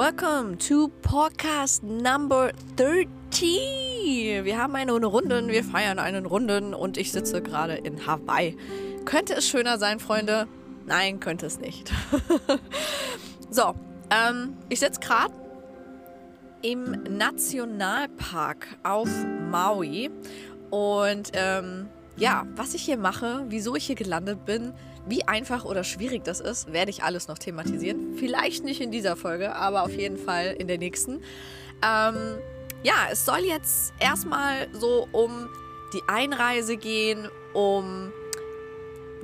Welcome to Podcast Number 30. Wir haben eine Runden, wir feiern einen Runden und ich sitze gerade in Hawaii. Könnte es schöner sein, Freunde? Nein, könnte es nicht. so, ähm, ich sitze gerade im Nationalpark auf Maui und ähm, ja, was ich hier mache, wieso ich hier gelandet bin, wie einfach oder schwierig das ist, werde ich alles noch thematisieren. Vielleicht nicht in dieser Folge, aber auf jeden Fall in der nächsten. Ähm, ja, es soll jetzt erstmal so um die Einreise gehen, um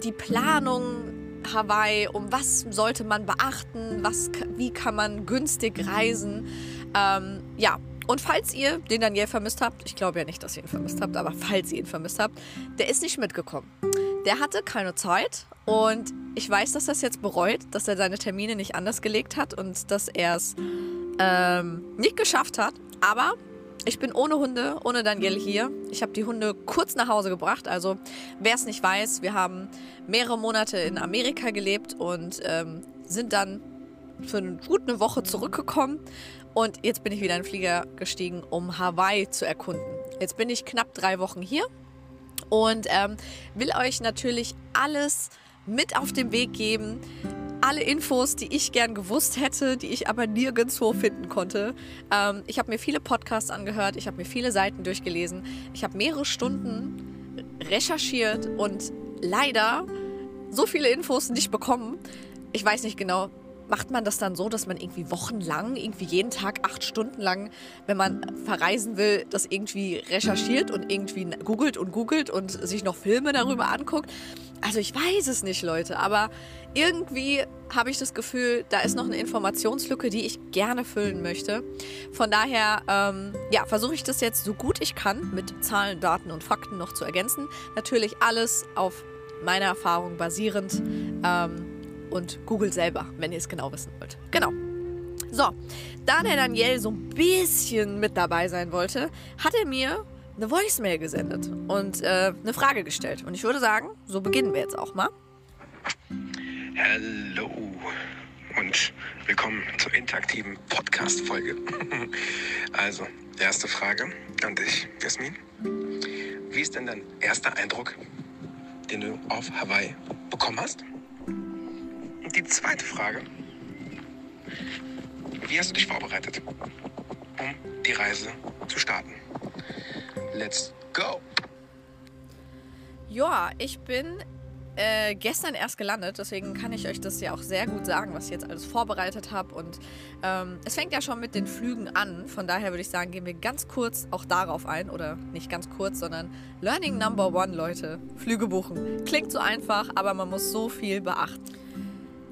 die Planung Hawaii, um was sollte man beachten, was, wie kann man günstig reisen. Ähm, ja, und falls ihr den Daniel vermisst habt, ich glaube ja nicht, dass ihr ihn vermisst habt, aber falls ihr ihn vermisst habt, der ist nicht mitgekommen. Der hatte keine Zeit und ich weiß, dass er es jetzt bereut, dass er seine Termine nicht anders gelegt hat und dass er es ähm, nicht geschafft hat. Aber ich bin ohne Hunde, ohne Daniel hier. Ich habe die Hunde kurz nach Hause gebracht. Also wer es nicht weiß, wir haben mehrere Monate in Amerika gelebt und ähm, sind dann für eine gute Woche zurückgekommen. Und jetzt bin ich wieder in den Flieger gestiegen, um Hawaii zu erkunden. Jetzt bin ich knapp drei Wochen hier und ähm, will euch natürlich alles mit auf den Weg geben. Alle Infos, die ich gern gewusst hätte, die ich aber nirgendwo finden konnte. Ähm, ich habe mir viele Podcasts angehört, ich habe mir viele Seiten durchgelesen, ich habe mehrere Stunden recherchiert und leider so viele Infos nicht bekommen. Ich weiß nicht genau, macht man das dann so, dass man irgendwie wochenlang, irgendwie jeden Tag acht Stunden lang, wenn man verreisen will, das irgendwie recherchiert und irgendwie googelt und googelt und sich noch Filme darüber anguckt? Also ich weiß es nicht, Leute, aber irgendwie habe ich das Gefühl, da ist noch eine Informationslücke, die ich gerne füllen möchte. Von daher, ähm, ja, versuche ich das jetzt so gut ich kann mit Zahlen, Daten und Fakten noch zu ergänzen. Natürlich alles auf meiner Erfahrung basierend. Ähm, und Google selber, wenn ihr es genau wissen wollt. Genau. So, da der Daniel so ein bisschen mit dabei sein wollte, hat er mir eine Voicemail gesendet und äh, eine Frage gestellt. Und ich würde sagen, so beginnen wir jetzt auch mal. Hallo und willkommen zur interaktiven Podcast-Folge. also, erste Frage an dich, Jasmin. Wie ist denn dein erster Eindruck, den du auf Hawaii bekommen hast? Die zweite Frage. Wie hast du dich vorbereitet, um die Reise zu starten? Let's go! Ja, ich bin äh, gestern erst gelandet, deswegen kann ich euch das ja auch sehr gut sagen, was ich jetzt alles vorbereitet habe. Und ähm, es fängt ja schon mit den Flügen an. Von daher würde ich sagen, gehen wir ganz kurz auch darauf ein. Oder nicht ganz kurz, sondern Learning Number One, Leute. Flüge buchen. Klingt so einfach, aber man muss so viel beachten.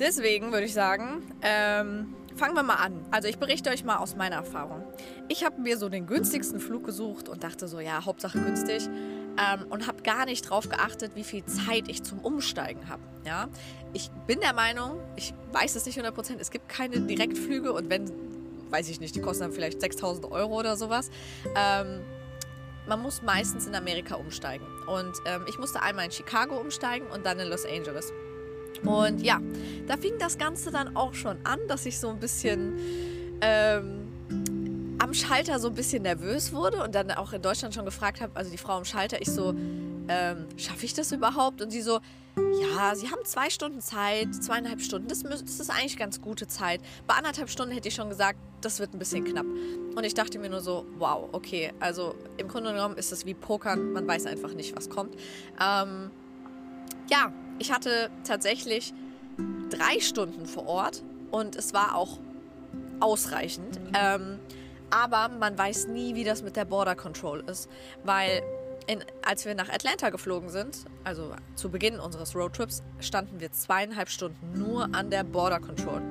Deswegen würde ich sagen, ähm, fangen wir mal an. Also ich berichte euch mal aus meiner Erfahrung. Ich habe mir so den günstigsten Flug gesucht und dachte so, ja, Hauptsache günstig. Ähm, und habe gar nicht drauf geachtet, wie viel Zeit ich zum Umsteigen habe. Ja? Ich bin der Meinung, ich weiß es nicht 100%, es gibt keine Direktflüge und wenn, weiß ich nicht, die kosten dann vielleicht 6000 Euro oder sowas. Ähm, man muss meistens in Amerika umsteigen. Und ähm, ich musste einmal in Chicago umsteigen und dann in Los Angeles. Und ja, da fing das Ganze dann auch schon an, dass ich so ein bisschen ähm, am Schalter so ein bisschen nervös wurde und dann auch in Deutschland schon gefragt habe, also die Frau am Schalter, ich so, ähm, schaffe ich das überhaupt? Und sie so, ja, sie haben zwei Stunden Zeit, zweieinhalb Stunden, das, das ist eigentlich ganz gute Zeit. Bei anderthalb Stunden hätte ich schon gesagt, das wird ein bisschen knapp. Und ich dachte mir nur so, wow, okay, also im Grunde genommen ist es wie Pokern, man weiß einfach nicht, was kommt. Ähm, ja, ich hatte tatsächlich drei Stunden vor Ort und es war auch ausreichend. Ähm, aber man weiß nie, wie das mit der Border Control ist, weil in, als wir nach Atlanta geflogen sind, also zu Beginn unseres Roadtrips, standen wir zweieinhalb Stunden nur an der Border Control.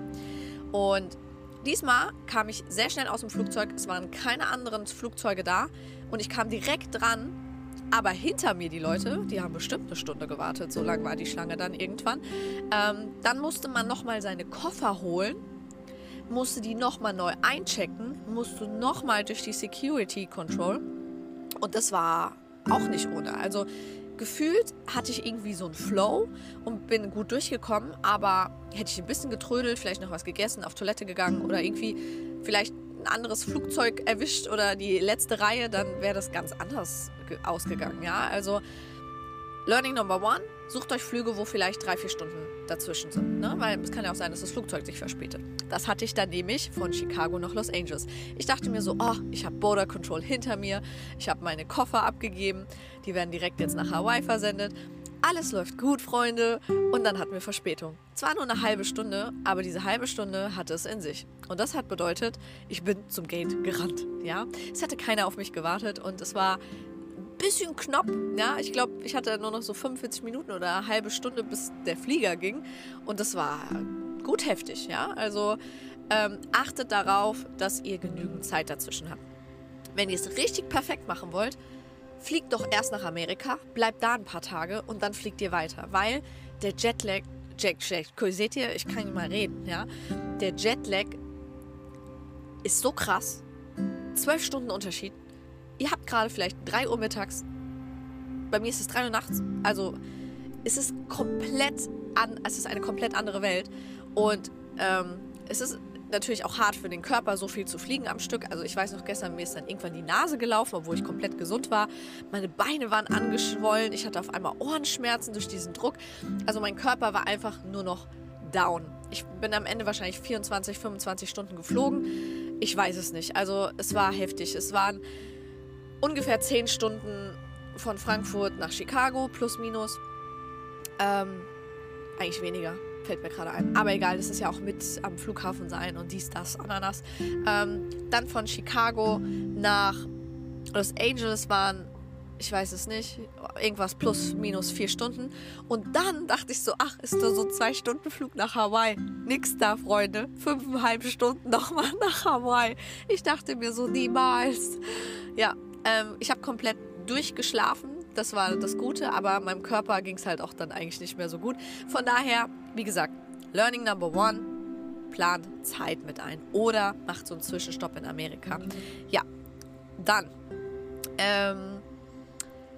Und diesmal kam ich sehr schnell aus dem Flugzeug. Es waren keine anderen Flugzeuge da und ich kam direkt dran aber hinter mir die Leute, die haben bestimmt eine Stunde gewartet, so lang war die Schlange dann irgendwann. Ähm, dann musste man nochmal seine Koffer holen, musste die nochmal neu einchecken, musste nochmal durch die Security Control. Und das war auch nicht ohne. Also gefühlt hatte ich irgendwie so einen Flow und bin gut durchgekommen, aber hätte ich ein bisschen getrödelt, vielleicht noch was gegessen, auf Toilette gegangen oder irgendwie vielleicht ein anderes Flugzeug erwischt oder die letzte Reihe, dann wäre das ganz anders ausgegangen, ja. Also Learning Number One, sucht euch Flüge, wo vielleicht drei, vier Stunden dazwischen sind. Ne? Weil es kann ja auch sein, dass das Flugzeug sich verspätet. Das hatte ich dann nämlich von Chicago nach Los Angeles. Ich dachte mir so, oh, ich habe Border Control hinter mir, ich habe meine Koffer abgegeben, die werden direkt jetzt nach Hawaii versendet. Alles läuft gut, Freunde. Und dann hatten wir Verspätung. Zwar nur eine halbe Stunde, aber diese halbe Stunde hatte es in sich. Und das hat bedeutet, ich bin zum Gate gerannt. Ja, es hatte keiner auf mich gewartet und es war bisschen knapp. Ja, ich glaube, ich hatte nur noch so 45 Minuten oder eine halbe Stunde, bis der Flieger ging. Und das war gut heftig. Ja, also ähm, achtet darauf, dass ihr genügend Zeit dazwischen habt. Wenn ihr es richtig perfekt machen wollt, fliegt doch erst nach Amerika, bleibt da ein paar Tage und dann fliegt ihr weiter. Weil der Jetlag, Jack, Jack, seht ihr, ich kann nicht mal reden, ja. Der Jetlag ist so krass. Zwölf Stunden Unterschied ihr habt gerade vielleicht 3 Uhr mittags, bei mir ist es 3 Uhr nachts, also es ist komplett an, es ist eine komplett andere Welt und ähm, es ist natürlich auch hart für den Körper, so viel zu fliegen am Stück. Also ich weiß noch, gestern mir ist dann irgendwann die Nase gelaufen, obwohl ich komplett gesund war. Meine Beine waren angeschwollen, ich hatte auf einmal Ohrenschmerzen durch diesen Druck. Also mein Körper war einfach nur noch down. Ich bin am Ende wahrscheinlich 24, 25 Stunden geflogen. Ich weiß es nicht. Also es war heftig. Es waren ungefähr 10 Stunden von Frankfurt nach Chicago, plus minus. Ähm, eigentlich weniger, fällt mir gerade ein. Aber egal, das ist ja auch mit am Flughafen sein und dies, das, Ananas. Ähm, dann von Chicago nach Los Angeles waren, ich weiß es nicht, irgendwas plus minus vier Stunden. Und dann dachte ich so, ach, ist da so zwei Stunden Flug nach Hawaii. Nix da, Freunde. Fünfeinhalb Stunden nochmal nach Hawaii. Ich dachte mir so, niemals. Ja, ähm, ich habe komplett durchgeschlafen. Das war das Gute, aber meinem Körper ging es halt auch dann eigentlich nicht mehr so gut. Von daher, wie gesagt, Learning Number One, plant Zeit mit ein oder macht so einen Zwischenstopp in Amerika. Ja, dann ähm,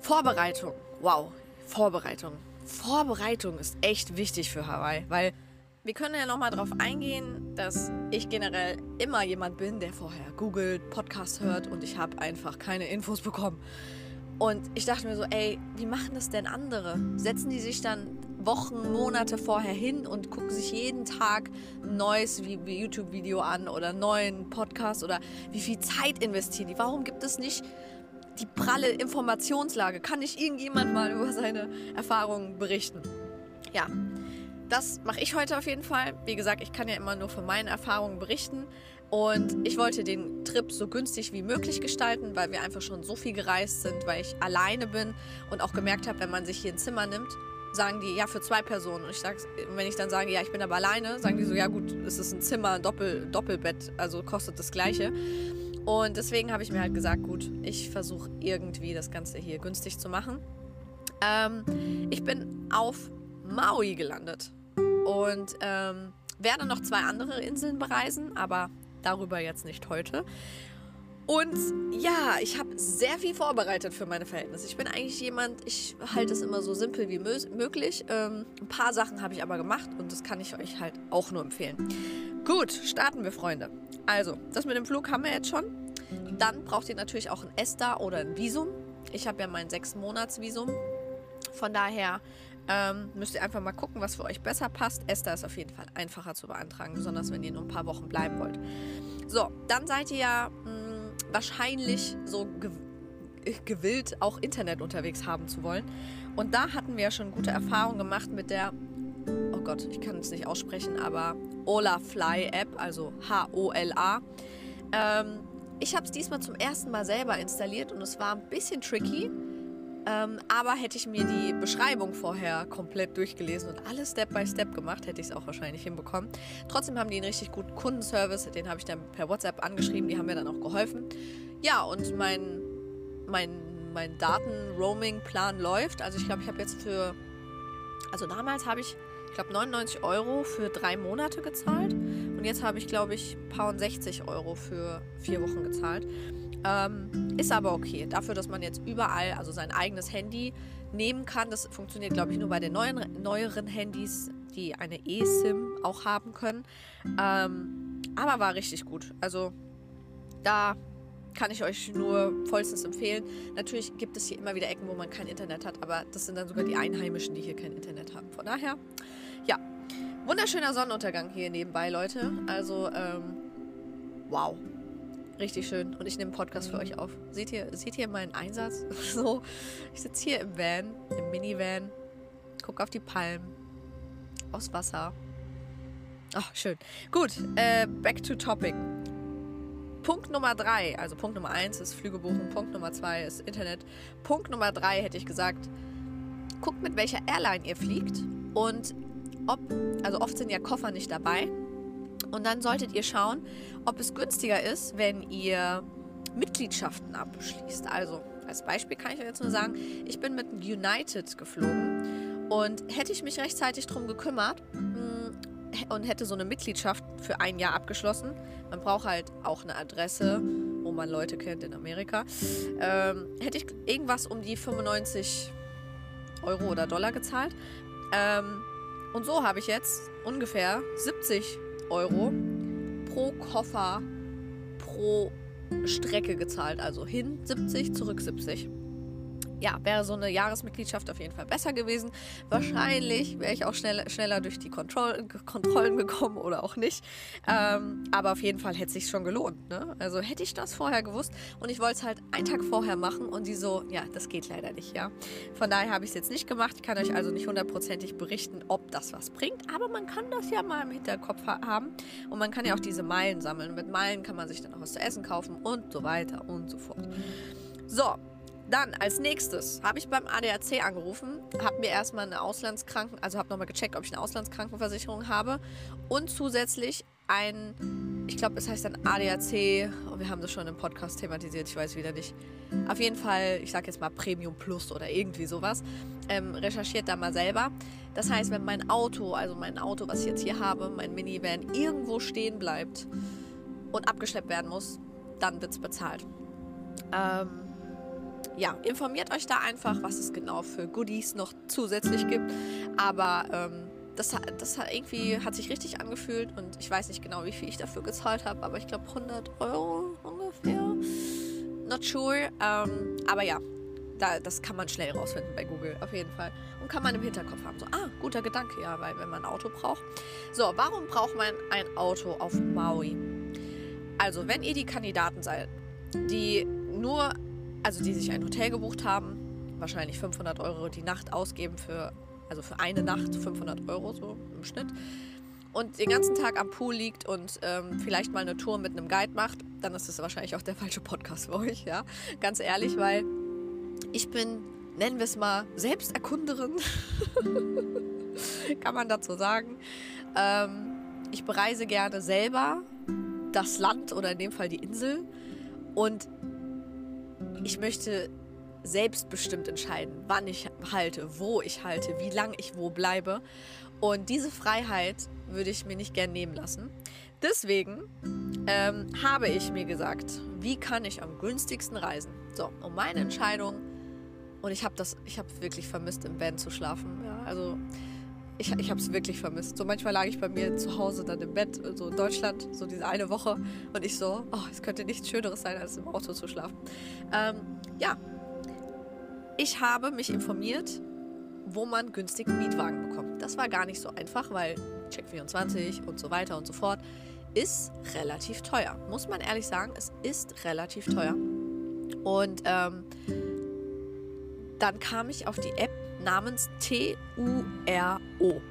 Vorbereitung. Wow, Vorbereitung. Vorbereitung ist echt wichtig für Hawaii, weil wir können ja nochmal darauf eingehen, dass ich generell immer jemand bin, der vorher googelt, Podcasts hört und ich habe einfach keine Infos bekommen. Und ich dachte mir so, ey, wie machen das denn andere? Setzen die sich dann Wochen, Monate vorher hin und gucken sich jeden Tag ein neues YouTube-Video an oder einen neuen Podcast oder wie viel Zeit investieren die? Warum gibt es nicht die pralle Informationslage? Kann nicht irgendjemand mal über seine Erfahrungen berichten? Ja, das mache ich heute auf jeden Fall. Wie gesagt, ich kann ja immer nur von meinen Erfahrungen berichten. Und ich wollte den Trip so günstig wie möglich gestalten, weil wir einfach schon so viel gereist sind, weil ich alleine bin und auch gemerkt habe, wenn man sich hier ein Zimmer nimmt, sagen die, ja, für zwei Personen. Und ich sag's, wenn ich dann sage, ja, ich bin aber alleine, sagen die so, ja gut, es ist ein Zimmer, ein Doppel, Doppelbett, also kostet das Gleiche. Und deswegen habe ich mir halt gesagt, gut, ich versuche irgendwie das Ganze hier günstig zu machen. Ähm, ich bin auf Maui gelandet und ähm, werde noch zwei andere Inseln bereisen, aber darüber jetzt nicht heute. Und ja, ich habe sehr viel vorbereitet für meine Verhältnisse. Ich bin eigentlich jemand, ich halte es immer so simpel wie möglich. Ähm, ein paar Sachen habe ich aber gemacht und das kann ich euch halt auch nur empfehlen. Gut, starten wir, Freunde. Also, das mit dem Flug haben wir jetzt schon. Dann braucht ihr natürlich auch ein ESTA oder ein Visum. Ich habe ja mein sechs Monats Visum. Von daher ähm, müsst ihr einfach mal gucken, was für euch besser passt. Esther ist auf jeden Fall einfacher zu beantragen, besonders wenn ihr nur ein paar Wochen bleiben wollt. So, dann seid ihr ja mh, hm, wahrscheinlich so ge gewillt, auch Internet unterwegs haben zu wollen. Und da hatten wir ja schon gute Erfahrungen gemacht mit der, oh Gott, ich kann es nicht aussprechen, aber Ola Fly App, also H-O-L-A. Ähm, ich habe es diesmal zum ersten Mal selber installiert und es war ein bisschen tricky ähm, aber hätte ich mir die Beschreibung vorher komplett durchgelesen und alles Step by Step gemacht, hätte ich es auch wahrscheinlich hinbekommen. Trotzdem haben die einen richtig guten Kundenservice, den habe ich dann per WhatsApp angeschrieben, die haben mir dann auch geholfen. Ja, und mein, mein, mein Daten-Roaming-Plan läuft. Also ich glaube, ich habe jetzt für, also damals habe ich, ich glaube, 99 Euro für drei Monate gezahlt und jetzt habe ich, glaube ich, paar 60 Euro für vier Wochen gezahlt. Ähm, ist aber okay. Dafür, dass man jetzt überall, also sein eigenes Handy nehmen kann. Das funktioniert, glaube ich, nur bei den neuen, neueren Handys, die eine eSIM auch haben können. Ähm, aber war richtig gut. Also da kann ich euch nur vollstens empfehlen. Natürlich gibt es hier immer wieder Ecken, wo man kein Internet hat, aber das sind dann sogar die Einheimischen, die hier kein Internet haben. Von daher, ja, wunderschöner Sonnenuntergang hier nebenbei, Leute. Also, ähm, wow. Richtig schön. Und ich nehme einen Podcast für euch auf. Seht ihr, seht ihr meinen Einsatz? so, ich sitze hier im Van, im Minivan, gucke auf die Palmen, aufs Wasser. Ach, schön. Gut, äh, back to topic. Punkt Nummer drei, also Punkt Nummer eins ist Flüge buchen, Punkt Nummer zwei ist Internet. Punkt Nummer drei hätte ich gesagt, guckt mit welcher Airline ihr fliegt und ob, also oft sind ja Koffer nicht dabei. Und dann solltet ihr schauen, ob es günstiger ist, wenn ihr Mitgliedschaften abschließt. Also als Beispiel kann ich euch jetzt nur sagen, ich bin mit United geflogen und hätte ich mich rechtzeitig darum gekümmert, und hätte so eine Mitgliedschaft für ein Jahr abgeschlossen. Man braucht halt auch eine Adresse, wo man Leute kennt in Amerika. Ähm, hätte ich irgendwas um die 95 Euro oder Dollar gezahlt. Ähm, und so habe ich jetzt ungefähr 70 Euro pro Koffer pro Strecke gezahlt. Also hin 70, zurück 70 ja, wäre so eine Jahresmitgliedschaft auf jeden Fall besser gewesen. Wahrscheinlich wäre ich auch schnell, schneller durch die Kontroll Kontrollen gekommen oder auch nicht. Ähm, aber auf jeden Fall hätte es sich schon gelohnt. Ne? Also hätte ich das vorher gewusst und ich wollte es halt einen Tag vorher machen und die so, ja, das geht leider nicht, ja. Von daher habe ich es jetzt nicht gemacht. Ich kann euch also nicht hundertprozentig berichten, ob das was bringt, aber man kann das ja mal im Hinterkopf ha haben und man kann ja auch diese Meilen sammeln. mit Meilen kann man sich dann auch was zu essen kaufen und so weiter und so fort. So, dann als nächstes habe ich beim ADAC angerufen, habe mir erstmal eine Auslandskranken, also habe nochmal gecheckt, ob ich eine Auslandskrankenversicherung habe und zusätzlich ein, ich glaube, es heißt dann ADAC, oh, wir haben das schon im Podcast thematisiert, ich weiß wieder nicht. Auf jeden Fall, ich sage jetzt mal Premium Plus oder irgendwie sowas. Ähm, recherchiert da mal selber. Das heißt, wenn mein Auto, also mein Auto, was ich jetzt hier habe, mein Minivan, irgendwo stehen bleibt und abgeschleppt werden muss, dann wird es bezahlt. Ähm, ja, informiert euch da einfach, was es genau für Goodies noch zusätzlich gibt. Aber ähm, das, das hat irgendwie hat sich richtig angefühlt und ich weiß nicht genau, wie viel ich dafür gezahlt habe, aber ich glaube 100 Euro ungefähr. Not sure. Ähm, aber ja, da, das kann man schnell rausfinden bei Google, auf jeden Fall. Und kann man im Hinterkopf haben. So, ah, guter Gedanke, ja, weil wenn man ein Auto braucht. So, warum braucht man ein Auto auf Maui? Also, wenn ihr die Kandidaten seid, die nur also die sich ein Hotel gebucht haben, wahrscheinlich 500 Euro die Nacht ausgeben für, also für eine Nacht 500 Euro so im Schnitt und den ganzen Tag am Pool liegt und ähm, vielleicht mal eine Tour mit einem Guide macht, dann ist das wahrscheinlich auch der falsche Podcast für euch, ja. Ganz ehrlich, weil ich bin, nennen wir es mal, Selbsterkunderin. Kann man dazu sagen. Ähm, ich bereise gerne selber das Land oder in dem Fall die Insel und ich möchte selbstbestimmt entscheiden, wann ich halte, wo ich halte, wie lange ich wo bleibe. Und diese Freiheit würde ich mir nicht gern nehmen lassen. Deswegen ähm, habe ich mir gesagt, wie kann ich am günstigsten reisen? So, und meine Entscheidung, und ich habe das, ich habe wirklich vermisst, im Van zu schlafen. Ja, also ich, ich habe es wirklich vermisst. So manchmal lag ich bei mir zu Hause dann im Bett, so in Deutschland, so diese eine Woche. Und ich so, oh, es könnte nichts Schöneres sein, als im Auto zu schlafen. Ähm, ja, ich habe mich informiert, wo man günstigen Mietwagen bekommt. Das war gar nicht so einfach, weil Check24 und so weiter und so fort ist relativ teuer. Muss man ehrlich sagen, es ist relativ teuer. Und ähm, dann kam ich auf die App namens T-U-R-O.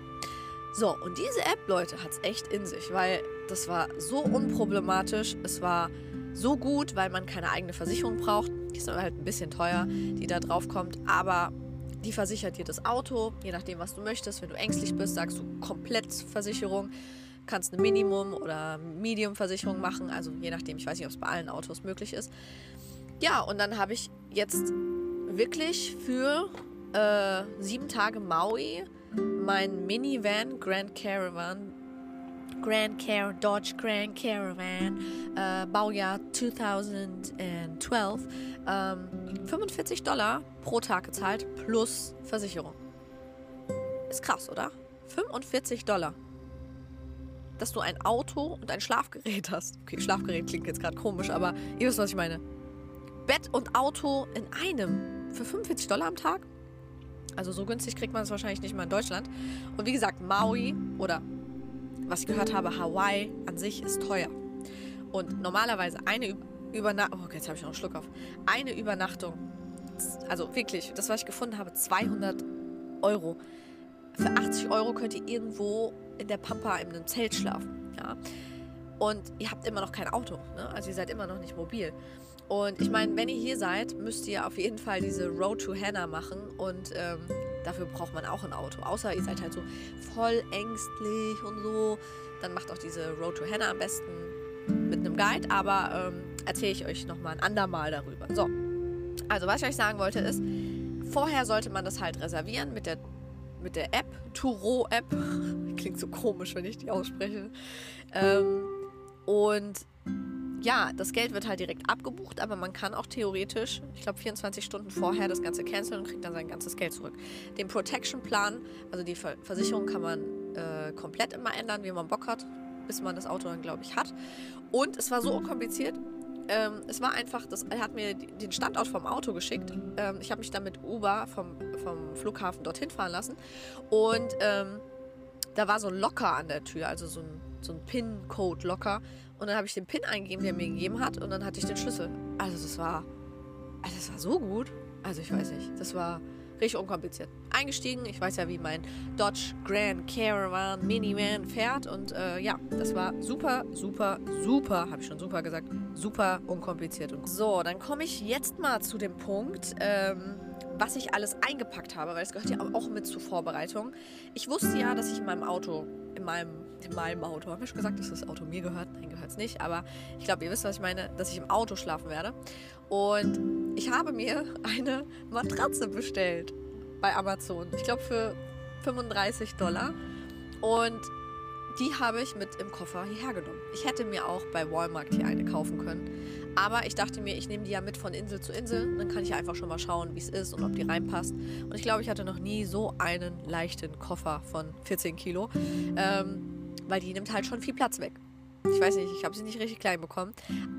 So, und diese App, Leute, hat es echt in sich, weil das war so unproblematisch. Es war so gut, weil man keine eigene Versicherung braucht. Die ist halt ein bisschen teuer, die da drauf kommt, aber die versichert dir das Auto, je nachdem, was du möchtest. Wenn du ängstlich bist, sagst du komplett Versicherung. Kannst eine Minimum- oder Medium-Versicherung machen, also je nachdem, ich weiß nicht, ob es bei allen Autos möglich ist. Ja, und dann habe ich jetzt wirklich für äh, sieben Tage Maui mein Minivan Grand Caravan Grand Car Dodge Grand Caravan, äh, Baujahr 2012, ähm, 45 Dollar pro Tag gezahlt plus Versicherung. Ist krass, oder? 45 Dollar. Dass du ein Auto und ein Schlafgerät hast. Okay, Schlafgerät klingt jetzt gerade komisch, aber ihr wisst, was ich meine. Bett und Auto in einem für 45 Dollar am Tag? Also so günstig kriegt man es wahrscheinlich nicht mal in Deutschland. Und wie gesagt, Maui oder was ich gehört habe, Hawaii an sich ist teuer. Und normalerweise eine Übernachtung, oh, jetzt habe ich noch einen Schluck auf, eine Übernachtung, also wirklich, das, was ich gefunden habe, 200 Euro. Für 80 Euro könnt ihr irgendwo in der Pampa in einem Zelt schlafen. Ja? Und ihr habt immer noch kein Auto. Ne? Also ihr seid immer noch nicht mobil. Und ich meine, wenn ihr hier seid, müsst ihr auf jeden Fall diese Road to Hannah machen. Und ähm, dafür braucht man auch ein Auto. Außer ihr seid halt so voll ängstlich und so. Dann macht auch diese Road to Hannah am besten mit einem Guide. Aber ähm, erzähle ich euch nochmal ein andermal darüber. So, also was ich euch sagen wollte ist, vorher sollte man das halt reservieren mit der mit der App, Turo-App. Klingt so komisch, wenn ich die ausspreche. Ähm, und ja, das Geld wird halt direkt abgebucht, aber man kann auch theoretisch, ich glaube 24 Stunden vorher das Ganze canceln und kriegt dann sein ganzes Geld zurück. Den Protection-Plan, also die Versicherung kann man äh, komplett immer ändern, wie man Bock hat, bis man das Auto dann, glaube ich, hat. Und es war so unkompliziert, ähm, es war einfach, das, er hat mir den Standort vom Auto geschickt. Ähm, ich habe mich dann mit Uber vom, vom Flughafen dorthin fahren lassen. Und ähm, da war so ein Locker an der Tür, also so ein, so ein PIN-Code-Locker. Und dann habe ich den PIN eingegeben, den er mir gegeben hat. Und dann hatte ich den Schlüssel. Also das war, also das war so gut. Also ich weiß nicht, das war richtig unkompliziert. Eingestiegen, ich weiß ja, wie mein Dodge Grand Caravan Minivan fährt und äh, ja, das war super, super, super, habe ich schon super gesagt, super unkompliziert. Und so, dann komme ich jetzt mal zu dem Punkt, ähm, was ich alles eingepackt habe, weil es gehört ja auch mit zur Vorbereitung. Ich wusste ja, dass ich in meinem Auto, in meinem, in meinem Auto, habe ich schon gesagt, dass das Auto mir gehört? Es nicht, aber ich glaube, ihr wisst, was ich meine, dass ich im Auto schlafen werde. Und ich habe mir eine Matratze bestellt bei Amazon. Ich glaube für 35 Dollar. Und die habe ich mit im Koffer hierher genommen. Ich hätte mir auch bei Walmart hier eine kaufen können. Aber ich dachte mir, ich nehme die ja mit von Insel zu Insel. Dann kann ich einfach schon mal schauen, wie es ist und ob die reinpasst. Und ich glaube, ich hatte noch nie so einen leichten Koffer von 14 Kilo. Ähm, weil die nimmt halt schon viel Platz weg. Ich weiß nicht, ich habe sie nicht richtig klein bekommen.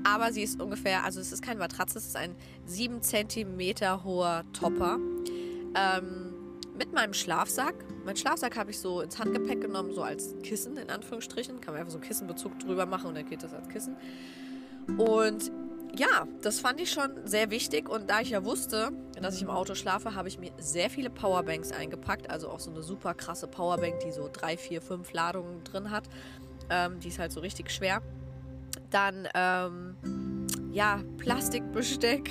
Aber sie ist ungefähr, also es ist kein Matratze, es ist ein 7 cm hoher Topper. Ähm, mit meinem Schlafsack. Mein Schlafsack habe ich so ins Handgepäck genommen, so als Kissen in Anführungsstrichen. Kann man einfach so einen Kissenbezug drüber machen und dann geht das als Kissen. Und ja, das fand ich schon sehr wichtig. Und da ich ja wusste, dass ich im Auto schlafe, habe ich mir sehr viele Powerbanks eingepackt. Also auch so eine super krasse Powerbank, die so drei, vier, fünf Ladungen drin hat. Ähm, die ist halt so richtig schwer. Dann, ähm, ja, Plastikbesteck,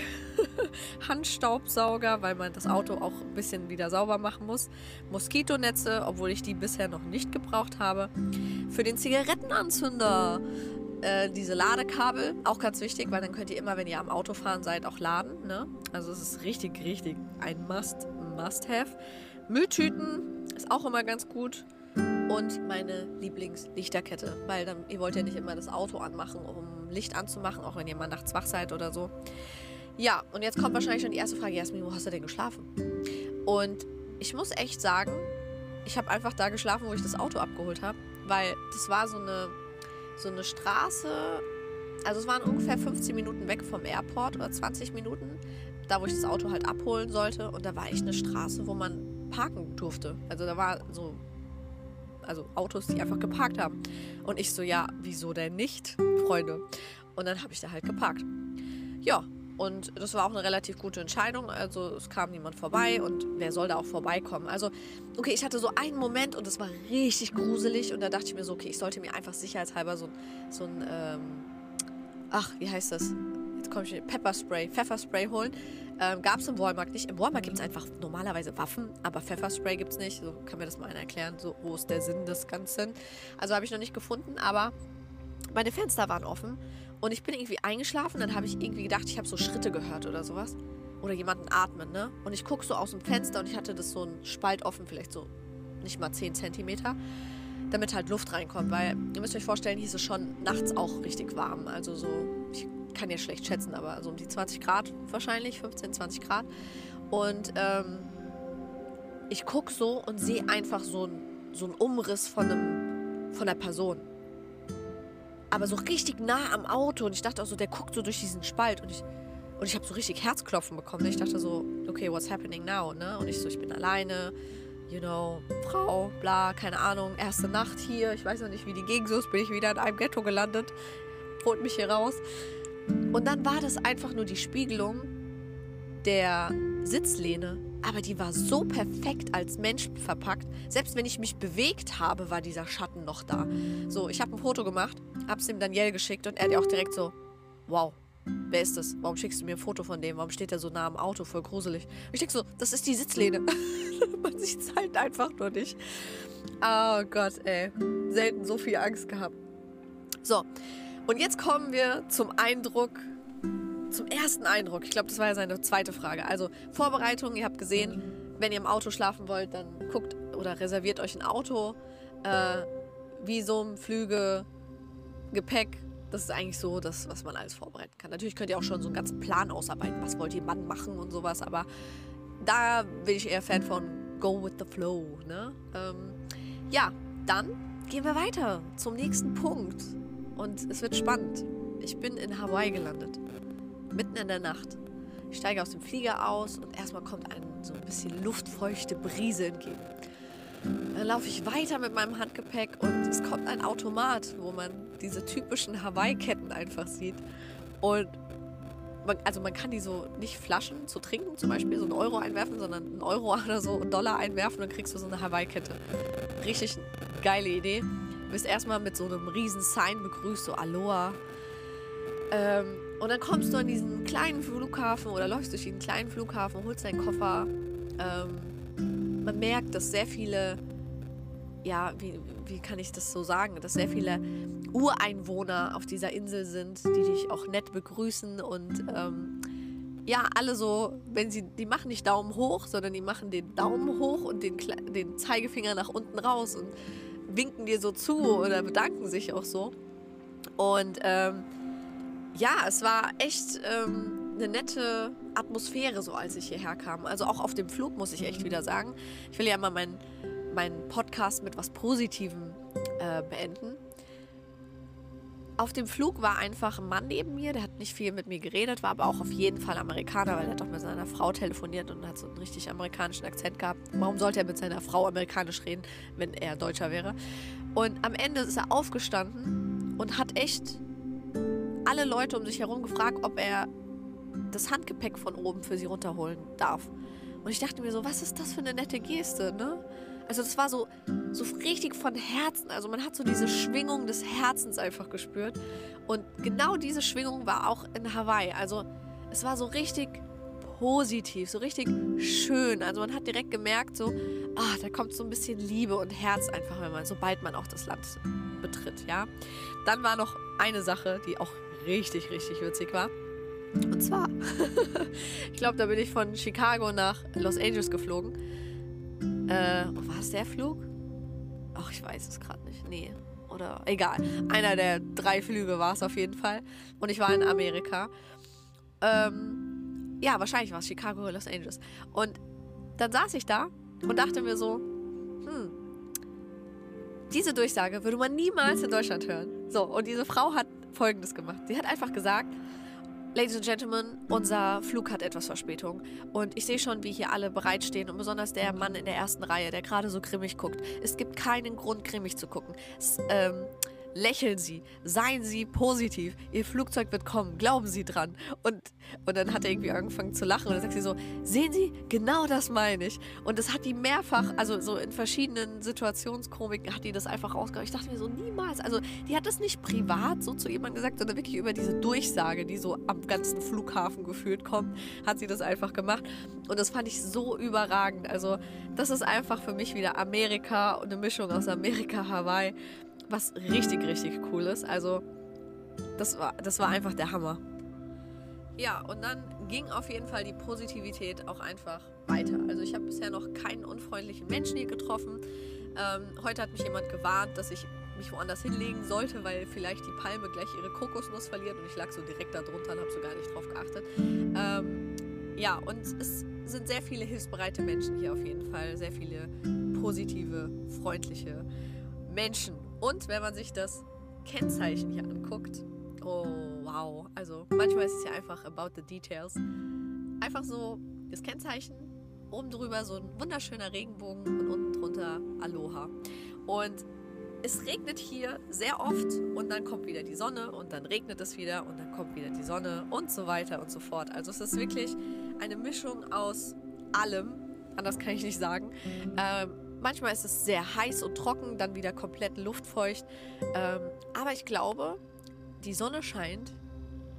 Handstaubsauger, weil man das Auto auch ein bisschen wieder sauber machen muss. Moskitonetze, obwohl ich die bisher noch nicht gebraucht habe. Für den Zigarettenanzünder äh, diese Ladekabel, auch ganz wichtig, weil dann könnt ihr immer, wenn ihr am Auto fahren seid, auch laden. Ne? Also es ist richtig, richtig ein Must, Must-Have. Mülltüten ist auch immer ganz gut und meine Lieblingslichterkette, weil dann, ihr wollt ja nicht immer das Auto anmachen, um Licht anzumachen, auch wenn ihr mal nachts wach seid oder so. Ja, und jetzt kommt wahrscheinlich schon die erste Frage, Jasmin, wo hast du denn geschlafen? Und ich muss echt sagen, ich habe einfach da geschlafen, wo ich das Auto abgeholt habe, weil das war so eine, so eine Straße, also es waren ungefähr 15 Minuten weg vom Airport oder 20 Minuten, da wo ich das Auto halt abholen sollte und da war echt eine Straße, wo man parken durfte. Also da war so also Autos, die einfach geparkt haben. Und ich so, ja, wieso denn nicht, Freunde? Und dann habe ich da halt geparkt. Ja, und das war auch eine relativ gute Entscheidung. Also es kam niemand vorbei und wer soll da auch vorbeikommen? Also, okay, ich hatte so einen Moment und es war richtig gruselig und da dachte ich mir so, okay, ich sollte mir einfach sicherheitshalber so, so ein, ähm, ach, wie heißt das? Jetzt komme ich Pepperspray, Pfefferspray holen. Ähm, Gab es im Walmart nicht. Im Walmart gibt es einfach normalerweise Waffen, aber Pfefferspray gibt es nicht. So kann mir das mal einer erklären. So, wo ist der Sinn des Ganzen? Also habe ich noch nicht gefunden, aber meine Fenster waren offen und ich bin irgendwie eingeschlafen. Dann habe ich irgendwie gedacht, ich habe so Schritte gehört oder sowas. Oder jemanden atmen, ne? Und ich gucke so aus dem Fenster und ich hatte das so ein Spalt offen, vielleicht so nicht mal 10 Zentimeter. damit halt Luft reinkommt, weil ihr müsst euch vorstellen, ist es schon nachts auch richtig warm. Also so, kann ja schlecht schätzen, aber so um die 20 Grad wahrscheinlich, 15, 20 Grad. Und ähm, ich gucke so und sehe einfach so, so einen Umriss von, einem, von einer Person. Aber so richtig nah am Auto. Und ich dachte auch so, der guckt so durch diesen Spalt. Und ich, und ich habe so richtig Herzklopfen bekommen. Ich dachte so, okay, what's happening now? Ne? Und ich so, ich bin alleine, you know, Frau, bla, keine Ahnung, erste Nacht hier. Ich weiß noch nicht, wie die Gegend so ist. Bin ich wieder in einem Ghetto gelandet. Holt mich hier raus. Und dann war das einfach nur die Spiegelung der Sitzlehne. Aber die war so perfekt als Mensch verpackt. Selbst wenn ich mich bewegt habe, war dieser Schatten noch da. So, ich habe ein Foto gemacht, hab's dem Daniel geschickt und er hat auch direkt so, wow, wer ist das? Warum schickst du mir ein Foto von dem? Warum steht er so nah am Auto? Voll gruselig. Ich denke so, das ist die Sitzlehne. Man sieht es halt einfach nur nicht. Oh Gott, ey. Selten so viel Angst gehabt. So, und jetzt kommen wir zum Eindruck, zum ersten Eindruck. Ich glaube, das war ja seine zweite Frage. Also Vorbereitung, ihr habt gesehen, wenn ihr im Auto schlafen wollt, dann guckt oder reserviert euch ein Auto. Äh, Visum, Flüge, Gepäck. Das ist eigentlich so das, was man alles vorbereiten kann. Natürlich könnt ihr auch schon so einen ganzen Plan ausarbeiten. Was wollt ihr Mann machen und sowas. Aber da bin ich eher Fan von Go with the Flow. Ne? Ähm, ja, dann gehen wir weiter zum nächsten Punkt. Und es wird spannend. Ich bin in Hawaii gelandet. Mitten in der Nacht. Ich steige aus dem Flieger aus und erstmal kommt ein so ein bisschen luftfeuchte Brise entgegen. Dann laufe ich weiter mit meinem Handgepäck und es kommt ein Automat, wo man diese typischen Hawaii-Ketten einfach sieht. Und man, also man kann die so nicht Flaschen zu trinken, zum Beispiel so einen Euro einwerfen, sondern einen Euro oder so einen Dollar einwerfen und dann kriegst du so eine Hawaii-Kette. Richtig geile Idee. Du wirst erstmal mit so einem riesen Sign begrüßt, so Aloha. Ähm, und dann kommst du an diesen kleinen Flughafen oder läufst durch diesen kleinen Flughafen, holst deinen Koffer. Ähm, man merkt, dass sehr viele, ja, wie, wie kann ich das so sagen, dass sehr viele Ureinwohner auf dieser Insel sind, die dich auch nett begrüßen und ähm, ja, alle so, wenn sie, die machen nicht Daumen hoch, sondern die machen den Daumen hoch und den, den Zeigefinger nach unten raus und winken dir so zu oder bedanken sich auch so. Und ähm, ja, es war echt ähm, eine nette Atmosphäre, so als ich hierher kam. Also auch auf dem Flug, muss ich echt wieder sagen. Ich will ja mal meinen mein Podcast mit was Positivem äh, beenden. Auf dem Flug war einfach ein Mann neben mir, der hat nicht viel mit mir geredet, war aber auch auf jeden Fall Amerikaner, weil er hat doch mit seiner Frau telefoniert und hat so einen richtig amerikanischen Akzent gehabt. Warum sollte er mit seiner Frau amerikanisch reden, wenn er Deutscher wäre? Und am Ende ist er aufgestanden und hat echt alle Leute um sich herum gefragt, ob er das Handgepäck von oben für sie runterholen darf. Und ich dachte mir so, was ist das für eine nette Geste, ne? Also das war so, so richtig von Herzen. Also man hat so diese Schwingung des Herzens einfach gespürt. Und genau diese Schwingung war auch in Hawaii. Also es war so richtig positiv, so richtig schön. Also man hat direkt gemerkt, so, ah, da kommt so ein bisschen Liebe und Herz einfach, wenn man, sobald man auch das Land betritt, ja. Dann war noch eine Sache, die auch richtig, richtig witzig war. Und zwar, ich glaube, da bin ich von Chicago nach Los Angeles geflogen. Äh, war es der Flug? Ach, ich weiß es gerade nicht. Nee. Oder egal. Einer der drei Flüge war es auf jeden Fall. Und ich war in Amerika. Ähm, ja, wahrscheinlich war es Chicago oder Los Angeles. Und dann saß ich da und dachte mir so, hm, diese Durchsage würde man niemals in Deutschland hören. So, und diese Frau hat Folgendes gemacht. Sie hat einfach gesagt, Ladies and Gentlemen, unser Flug hat etwas Verspätung. Und ich sehe schon, wie hier alle bereitstehen. Und besonders der Mann in der ersten Reihe, der gerade so grimmig guckt. Es gibt keinen Grund, grimmig zu gucken. Es, ähm, lächeln Sie, seien Sie positiv, Ihr Flugzeug wird kommen, glauben Sie dran. Und, und dann hat er irgendwie angefangen zu lachen und dann sagt sie so, sehen Sie, genau das meine ich. Und das hat die mehrfach, also so in verschiedenen Situationskomiken hat die das einfach rausgehauen. Ich dachte mir so, niemals, also die hat das nicht privat so zu jemandem gesagt, sondern wirklich über diese Durchsage, die so am ganzen Flughafen gefühlt kommt, hat sie das einfach gemacht. Und das fand ich so überragend. Also das ist einfach für mich wieder Amerika und eine Mischung aus Amerika, Hawaii was richtig, richtig cool ist. Also, das war, das war einfach der Hammer. Ja, und dann ging auf jeden Fall die Positivität auch einfach weiter. Also ich habe bisher noch keinen unfreundlichen Menschen hier getroffen. Ähm, heute hat mich jemand gewarnt, dass ich mich woanders hinlegen sollte, weil vielleicht die Palme gleich ihre Kokosnuss verliert und ich lag so direkt da drunter und habe so gar nicht drauf geachtet. Ähm, ja, und es sind sehr viele hilfsbereite Menschen hier auf jeden Fall, sehr viele positive, freundliche Menschen. Und wenn man sich das Kennzeichen hier anguckt, oh wow, also manchmal ist es ja einfach about the details. Einfach so das Kennzeichen, oben drüber so ein wunderschöner Regenbogen und unten drunter Aloha. Und es regnet hier sehr oft und dann kommt wieder die Sonne und dann regnet es wieder und dann kommt wieder die Sonne und so weiter und so fort. Also es ist wirklich eine Mischung aus allem, anders kann ich nicht sagen. Ähm, manchmal ist es sehr heiß und trocken, dann wieder komplett luftfeucht. Ähm, aber ich glaube, die Sonne scheint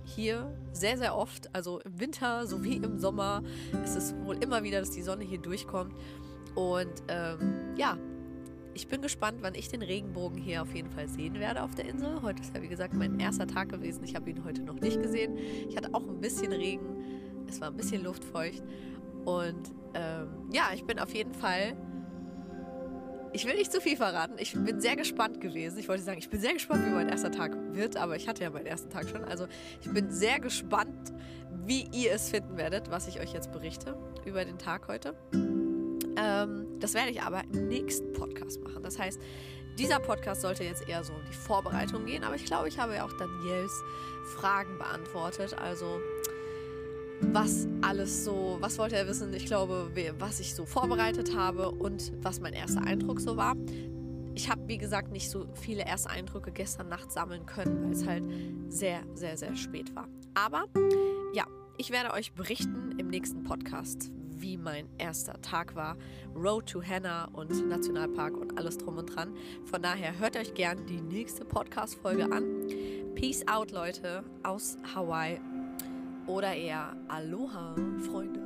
hier sehr, sehr oft. Also im Winter sowie im Sommer ist es wohl immer wieder, dass die Sonne hier durchkommt. Und ähm, ja, ich bin gespannt, wann ich den Regenbogen hier auf jeden Fall sehen werde auf der Insel. Heute ist ja, wie gesagt, mein erster Tag gewesen. Ich habe ihn heute noch nicht gesehen. Ich hatte auch ein bisschen Regen. Es war ein bisschen luftfeucht. Und ähm, ja, ich bin auf jeden Fall. Ich will nicht zu viel verraten. Ich bin sehr gespannt gewesen. Ich wollte sagen, ich bin sehr gespannt, wie mein erster Tag wird, aber ich hatte ja meinen ersten Tag schon. Also ich bin sehr gespannt, wie ihr es finden werdet, was ich euch jetzt berichte über den Tag heute. Ähm, das werde ich aber im nächsten Podcast machen. Das heißt, dieser Podcast sollte jetzt eher so um die Vorbereitung gehen, aber ich glaube, ich habe ja auch Daniels Fragen beantwortet. Also, was alles so, was wollte er wissen? Ich glaube, was ich so vorbereitet habe und was mein erster Eindruck so war. Ich habe, wie gesagt, nicht so viele erste Eindrücke gestern Nacht sammeln können, weil es halt sehr, sehr, sehr spät war. Aber ja, ich werde euch berichten im nächsten Podcast, wie mein erster Tag war. Road to Hannah und Nationalpark und alles drum und dran. Von daher hört euch gern die nächste Podcast-Folge an. Peace out, Leute, aus Hawaii. Oder eher Aloha, Freunde.